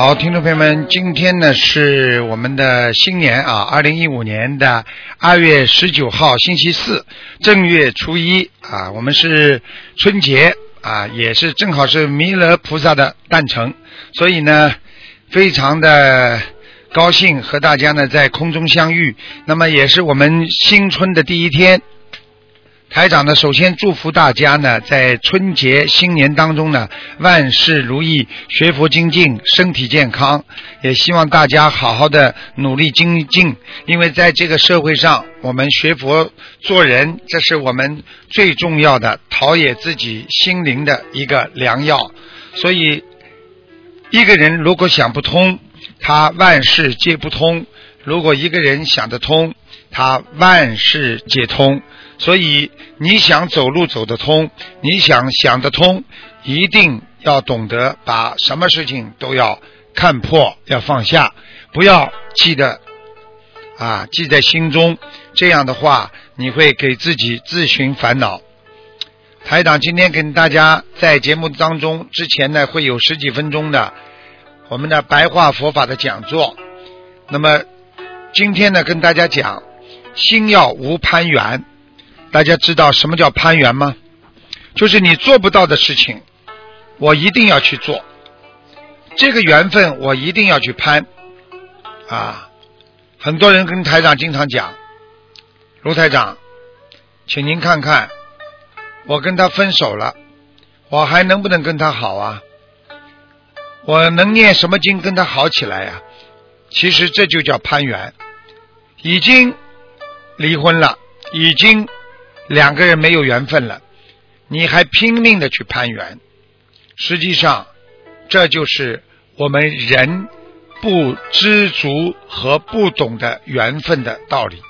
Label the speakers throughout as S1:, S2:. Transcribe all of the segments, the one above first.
S1: 好，听众朋友们，今天呢是我们的新年啊，二零一五年的二月十九号，星期四，正月初一啊，我们是春节啊，也是正好是弥勒菩萨的诞辰，所以呢，非常的高兴和大家呢在空中相遇，那么也是我们新春的第一天。台长呢，首先祝福大家呢，在春节新年当中呢，万事如意，学佛精进，身体健康。也希望大家好好的努力精进，因为在这个社会上，我们学佛做人，这是我们最重要的陶冶自己心灵的一个良药。所以，一个人如果想不通，他万事皆不通；如果一个人想得通，他万事皆通。所以你想走路走得通，你想想得通，一定要懂得把什么事情都要看破，要放下，不要记得啊记在心中。这样的话，你会给自己自寻烦恼。台长今天跟大家在节目当中之前呢，会有十几分钟的我们的白话佛法的讲座。那么今天呢，跟大家讲心要无攀缘。大家知道什么叫攀缘吗？就是你做不到的事情，我一定要去做。这个缘分我一定要去攀啊！很多人跟台长经常讲，卢台长，请您看看，我跟他分手了，我还能不能跟他好啊？我能念什么经跟他好起来呀？其实这就叫攀缘，已经离婚了，已经。两个人没有缘分了，你还拼命的去攀缘，实际上这就是我们人不知足和不懂得缘分的道理。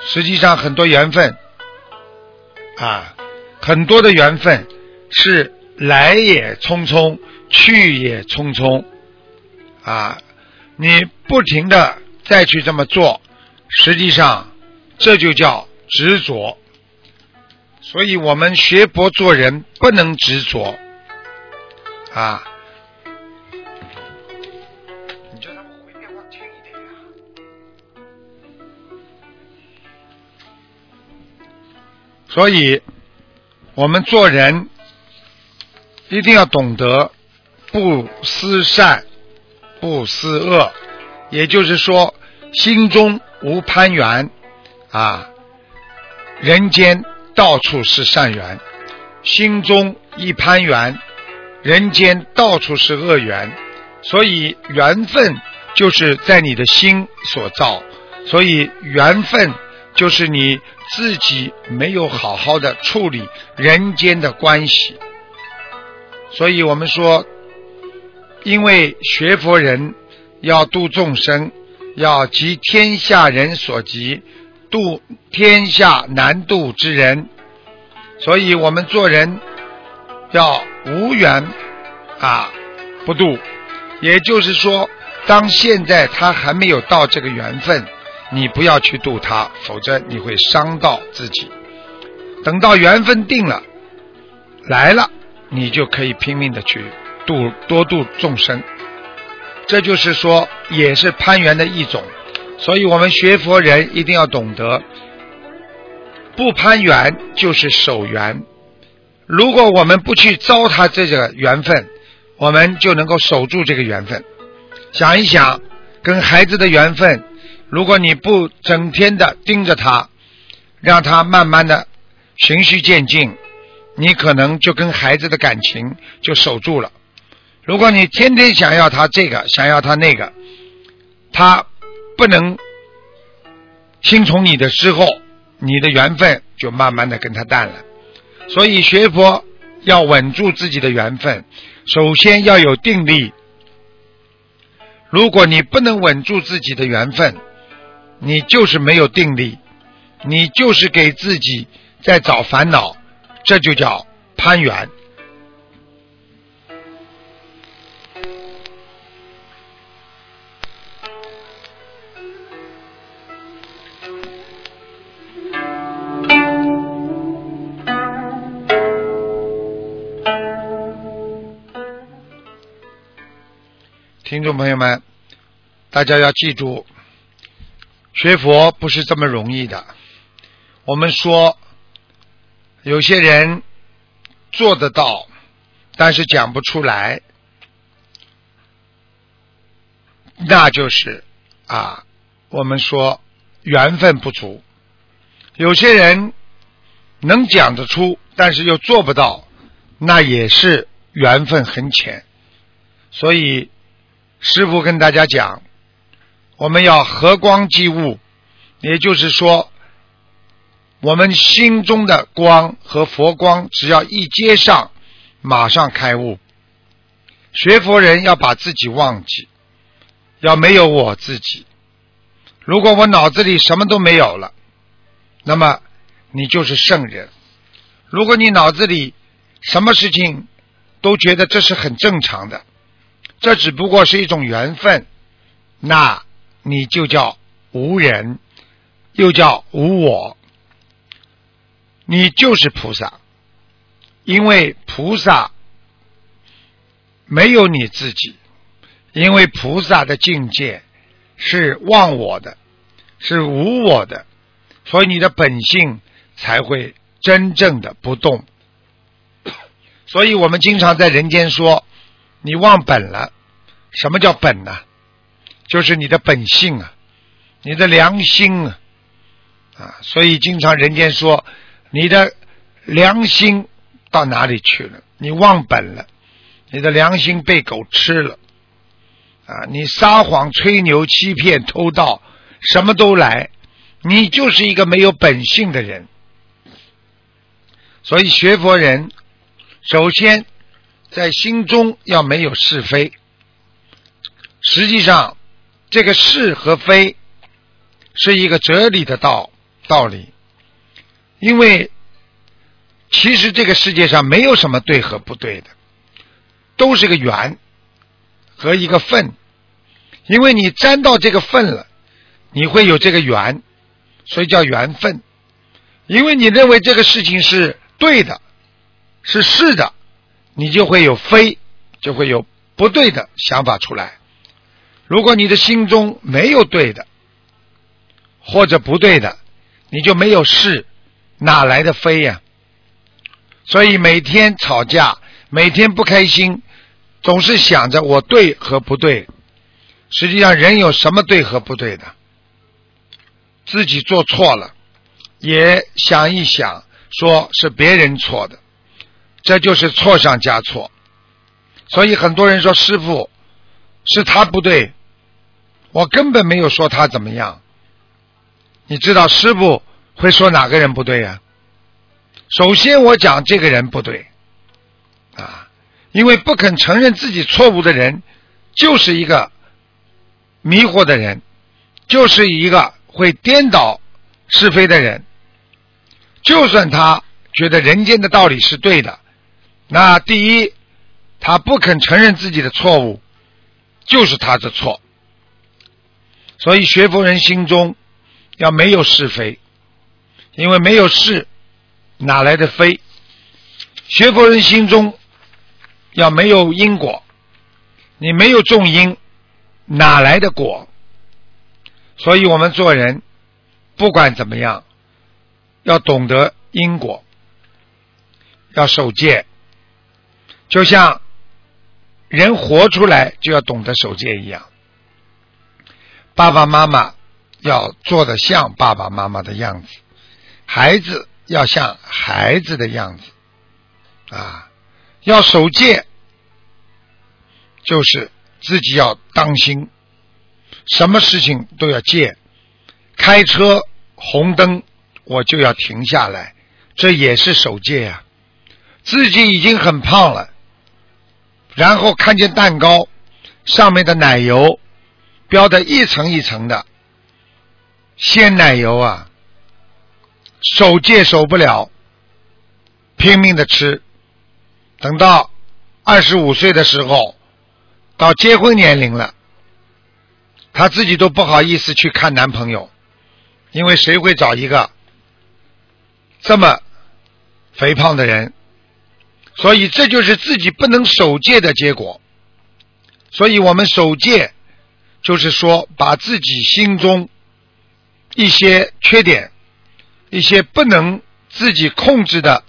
S1: 实际上很多缘分啊，很多的缘分是来也匆匆，去也匆匆啊！你不停的再去这么做，实际上这就叫。执着，所以我们学佛做人不能执着啊！你叫他们回电话听一听呀。所以，我们做人一定要懂得不思善，不思恶，也就是说，心中无攀缘啊。人间到处是善缘，心中一攀缘，人间到处是恶缘。所以缘分就是在你的心所造，所以缘分就是你自己没有好好的处理人间的关系。所以我们说，因为学佛人要度众生，要急天下人所急。度天下难度之人，所以我们做人要无缘啊不度。也就是说，当现在他还没有到这个缘分，你不要去度他，否则你会伤到自己。等到缘分定了来了，你就可以拼命的去度多度众生。这就是说，也是攀缘的一种。所以我们学佛人一定要懂得，不攀缘就是守缘。如果我们不去糟蹋这个缘分，我们就能够守住这个缘分。想一想，跟孩子的缘分，如果你不整天的盯着他，让他慢慢的循序渐进，你可能就跟孩子的感情就守住了。如果你天天想要他这个，想要他那个，他。不能听从你的之后，你的缘分就慢慢的跟他淡了。所以学佛要稳住自己的缘分，首先要有定力，如果你不能稳住自己的缘分，你就是没有定力，你就是给自己在找烦恼，这就叫攀缘。听众朋友们，大家要记住，学佛不是这么容易的。我们说，有些人做得到，但是讲不出来，那就是啊，我们说缘分不足。有些人能讲得出，但是又做不到，那也是缘分很浅。所以。师傅跟大家讲，我们要和光即物，也就是说，我们心中的光和佛光只要一接上，马上开悟。学佛人要把自己忘记，要没有我自己。如果我脑子里什么都没有了，那么你就是圣人。如果你脑子里什么事情都觉得这是很正常的。这只不过是一种缘分，那你就叫无人，又叫无我，你就是菩萨，因为菩萨没有你自己，因为菩萨的境界是忘我的，是无我的，所以你的本性才会真正的不动。所以我们经常在人间说。你忘本了，什么叫本呢？就是你的本性啊，你的良心啊，啊，所以经常人间说你的良心到哪里去了？你忘本了，你的良心被狗吃了啊！你撒谎、吹牛、欺骗、偷盗，什么都来，你就是一个没有本性的人。所以学佛人首先。在心中要没有是非。实际上，这个是和非是一个哲理的道道理。因为其实这个世界上没有什么对和不对的，都是个缘和一个份。因为你沾到这个份了，你会有这个缘，所以叫缘分。因为你认为这个事情是对的，是是的。你就会有非，就会有不对的想法出来。如果你的心中没有对的，或者不对的，你就没有是，哪来的非呀？所以每天吵架，每天不开心，总是想着我对和不对。实际上，人有什么对和不对的？自己做错了，也想一想，说是别人错的。这就是错上加错，所以很多人说师傅是他不对，我根本没有说他怎么样。你知道师傅会说哪个人不对呀？首先我讲这个人不对啊，因为不肯承认自己错误的人，就是一个迷惑的人，就是一个会颠倒是非的人。就算他觉得人间的道理是对的。那第一，他不肯承认自己的错误，就是他的错。所以学佛人心中要没有是非，因为没有是，哪来的非？学佛人心中要没有因果，你没有种因，哪来的果？所以我们做人不管怎么样，要懂得因果，要守戒。就像人活出来就要懂得守戒一样，爸爸妈妈要做的像爸爸妈妈的样子，孩子要像孩子的样子，啊，要守戒，就是自己要当心，什么事情都要戒。开车红灯我就要停下来，这也是守戒呀。自己已经很胖了。然后看见蛋糕上面的奶油，标的一层一层的鲜奶油啊，守戒守不了，拼命的吃，等到二十五岁的时候，到结婚年龄了，她自己都不好意思去看男朋友，因为谁会找一个这么肥胖的人？所以这就是自己不能守戒的结果。所以我们守戒，就是说把自己心中一些缺点、一些不能自己控制的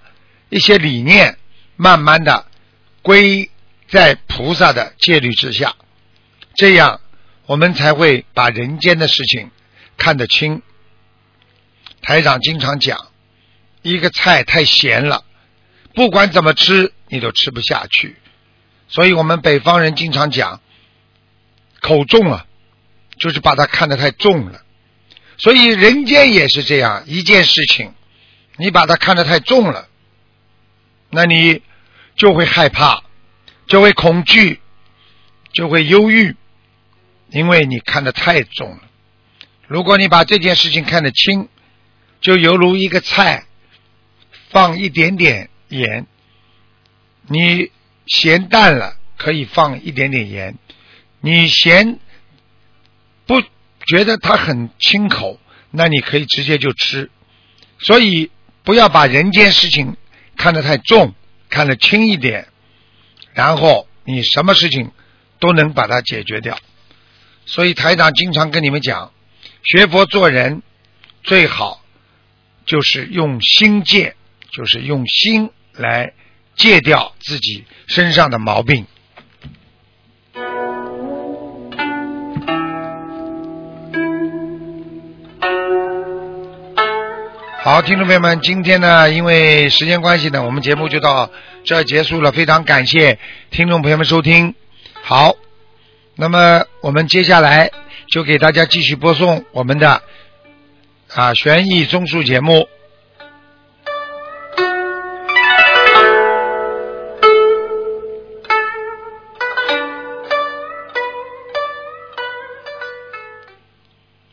S1: 一些理念，慢慢的归在菩萨的戒律之下，这样我们才会把人间的事情看得清。台长经常讲，一个菜太咸了。不管怎么吃，你都吃不下去。所以我们北方人经常讲口重啊，就是把它看得太重了。所以人间也是这样一件事情，你把它看得太重了，那你就会害怕，就会恐惧，就会忧郁，因为你看得太重了。如果你把这件事情看得轻，就犹如一个菜放一点点。盐，你咸淡了可以放一点点盐。你咸不觉得它很清口，那你可以直接就吃。所以不要把人间事情看得太重，看得轻一点，然后你什么事情都能把它解决掉。所以台长经常跟你们讲，学佛做人最好就是用心戒，就是用心。来戒掉自己身上的毛病。好，听众朋友们，今天呢，因为时间关系呢，我们节目就到这结束了。非常感谢听众朋友们收听。好，那么我们接下来就给大家继续播送我们的啊悬疑综述节目。